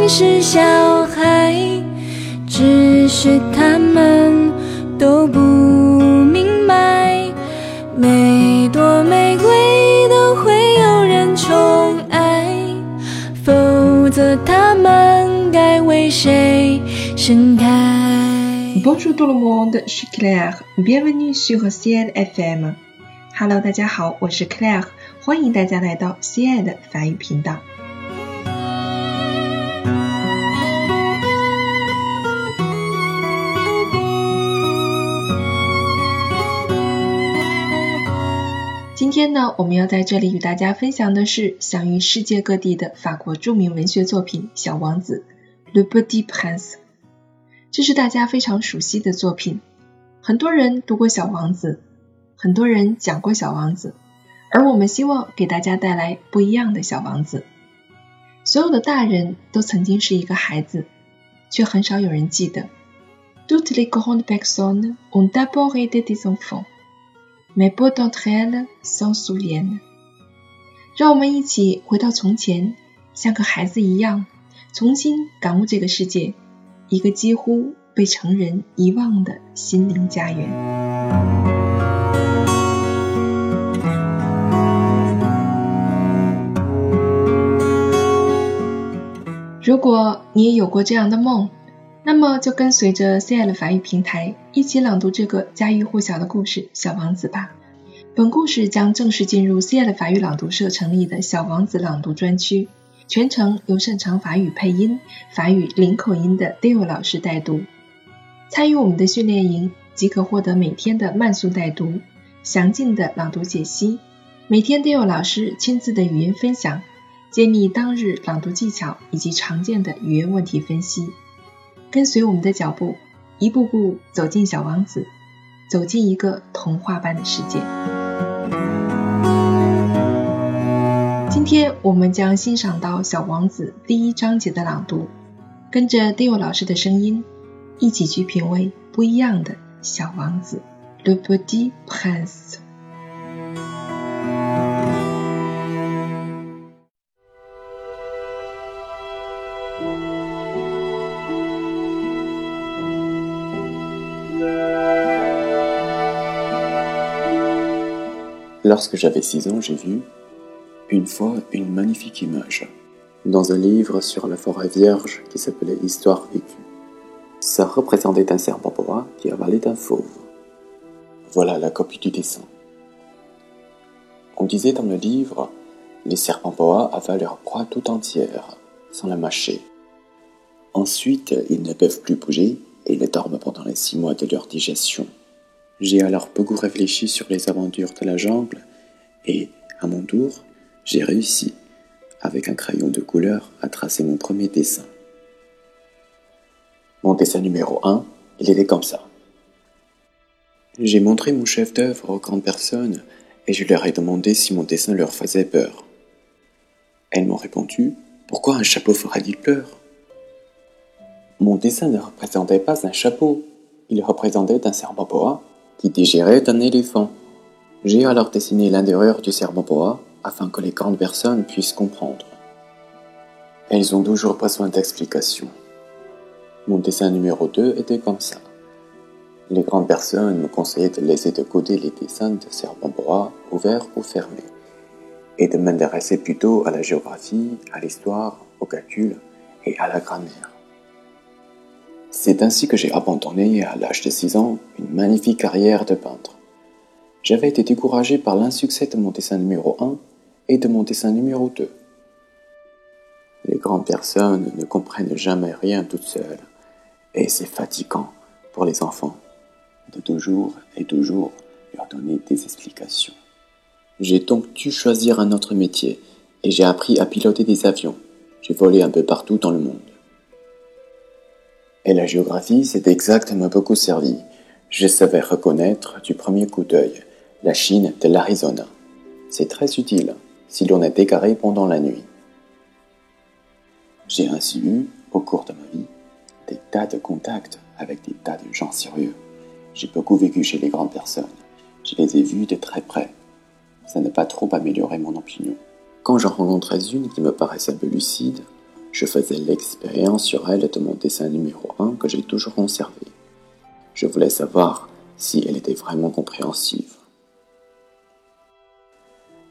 明是小孩，只是他们都不明白，每朵玫瑰都会有人宠爱，否则他们该为谁盛开？Bonjour tout le monde, je suis Claire. Bienvenue sur Ciel FM. Hello，大家好，我是 Claire，欢迎大家来到 Ciel 的法语频道。呢，我们要在这里与大家分享的是享誉世界各地的法国著名文学作品《小王子》（Le Petit Prince）。这是大家非常熟悉的作品，很多人读过《小王子》，很多人讲过《小王子》，而我们希望给大家带来不一样的小王子。所有的大人都曾经是一个孩子，却很少有人记得。Toutes les grandes personnes ont d'abord été des enfants. Mais peu d'entre elles s'en souviennent。让我们一起回到从前，像个孩子一样，重新感悟这个世界，一个几乎被成人遗忘的心灵家园。如果你也有过这样的梦，那么就跟随着 CL 法语平台一起朗读这个家喻户晓的故事《小王子》吧。本故事将正式进入 CL 法语朗读社成立的小王子朗读专区，全程由擅长法语配音、法语零口音的 Dale 老师带读。参与我们的训练营，即可获得每天的慢速带读、详尽的朗读解析，每天 Dale 老师亲自的语音分享，揭秘当日朗读技巧以及常见的语言问题分析。跟随我们的脚步，一步步走进小王子，走进一个童话般的世界。今天我们将欣赏到小王子第一章节的朗读，跟着 Dio 老师的声音，一起去品味不一样的小王子。Le petit prince。Lorsque j'avais six ans, j'ai vu, une fois, une magnifique image, dans un livre sur la forêt vierge qui s'appelait Histoire vécue. Ça représentait un serpent boa qui avalait un fauve. Voilà la copie du dessin. On disait dans le livre, les serpents boa avalent leur proie tout entière, sans la mâcher. Ensuite, ils ne peuvent plus bouger et ils dorment pendant les six mois de leur digestion. J'ai alors beaucoup réfléchi sur les aventures de la jungle et, à mon tour, j'ai réussi, avec un crayon de couleur, à tracer mon premier dessin. Mon dessin numéro 1, il était comme ça. J'ai montré mon chef d'œuvre aux grandes personnes et je leur ai demandé si mon dessin leur faisait peur. Elles m'ont répondu Pourquoi un chapeau ferait-il peur? Mon dessin ne représentait pas un chapeau, il représentait un serpent boa qui digérait un éléphant. J'ai alors dessiné l'intérieur du boa afin que les grandes personnes puissent comprendre. Elles ont toujours besoin d'explications. Mon dessin numéro 2 était comme ça. Les grandes personnes me conseillaient de laisser de côté les dessins de serpent boa ouverts ou fermés, et de m'intéresser plutôt à la géographie, à l'histoire, au calcul et à la grammaire. C'est ainsi que j'ai abandonné à l'âge de 6 ans une magnifique carrière de peintre. J'avais été découragé par l'insuccès de mon dessin numéro 1 et de mon dessin numéro 2. Les grandes personnes ne comprennent jamais rien toutes seules, et c'est fatigant pour les enfants de toujours et toujours leur donner des explications. J'ai donc dû choisir un autre métier, et j'ai appris à piloter des avions. J'ai volé un peu partout dans le monde. Et la géographie s'est exactement beaucoup servi. Je savais reconnaître du premier coup d'œil la Chine de l'Arizona. C'est très utile si l'on est égaré pendant la nuit. J'ai ainsi eu, au cours de ma vie, des tas de contacts avec des tas de gens sérieux. J'ai beaucoup vécu chez les grandes personnes. Je les ai vus de très près. Ça n'a pas trop amélioré mon opinion. Quand j'en rencontrais une qui me paraissait un peu lucide, Je faisais l'expérience sur elle de mon dessin numéro 1 que j'ai toujours conservé. Je voulais savoir si elle était vraiment compréhensive.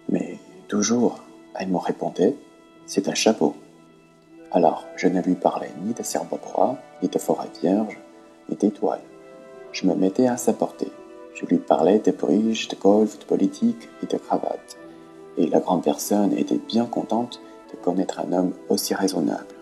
Mais toujours, elle me répondait, c'est un chapeau. Alors, je ne lui parlais ni de cerveau droit, ni de forêt vierge, ni d'étoiles. Je me mettais à sa portée. Je lui parlais de bridge, de golf, de politique et de cravate. Et la grande personne était bien contente de connaître un homme aussi raisonnable.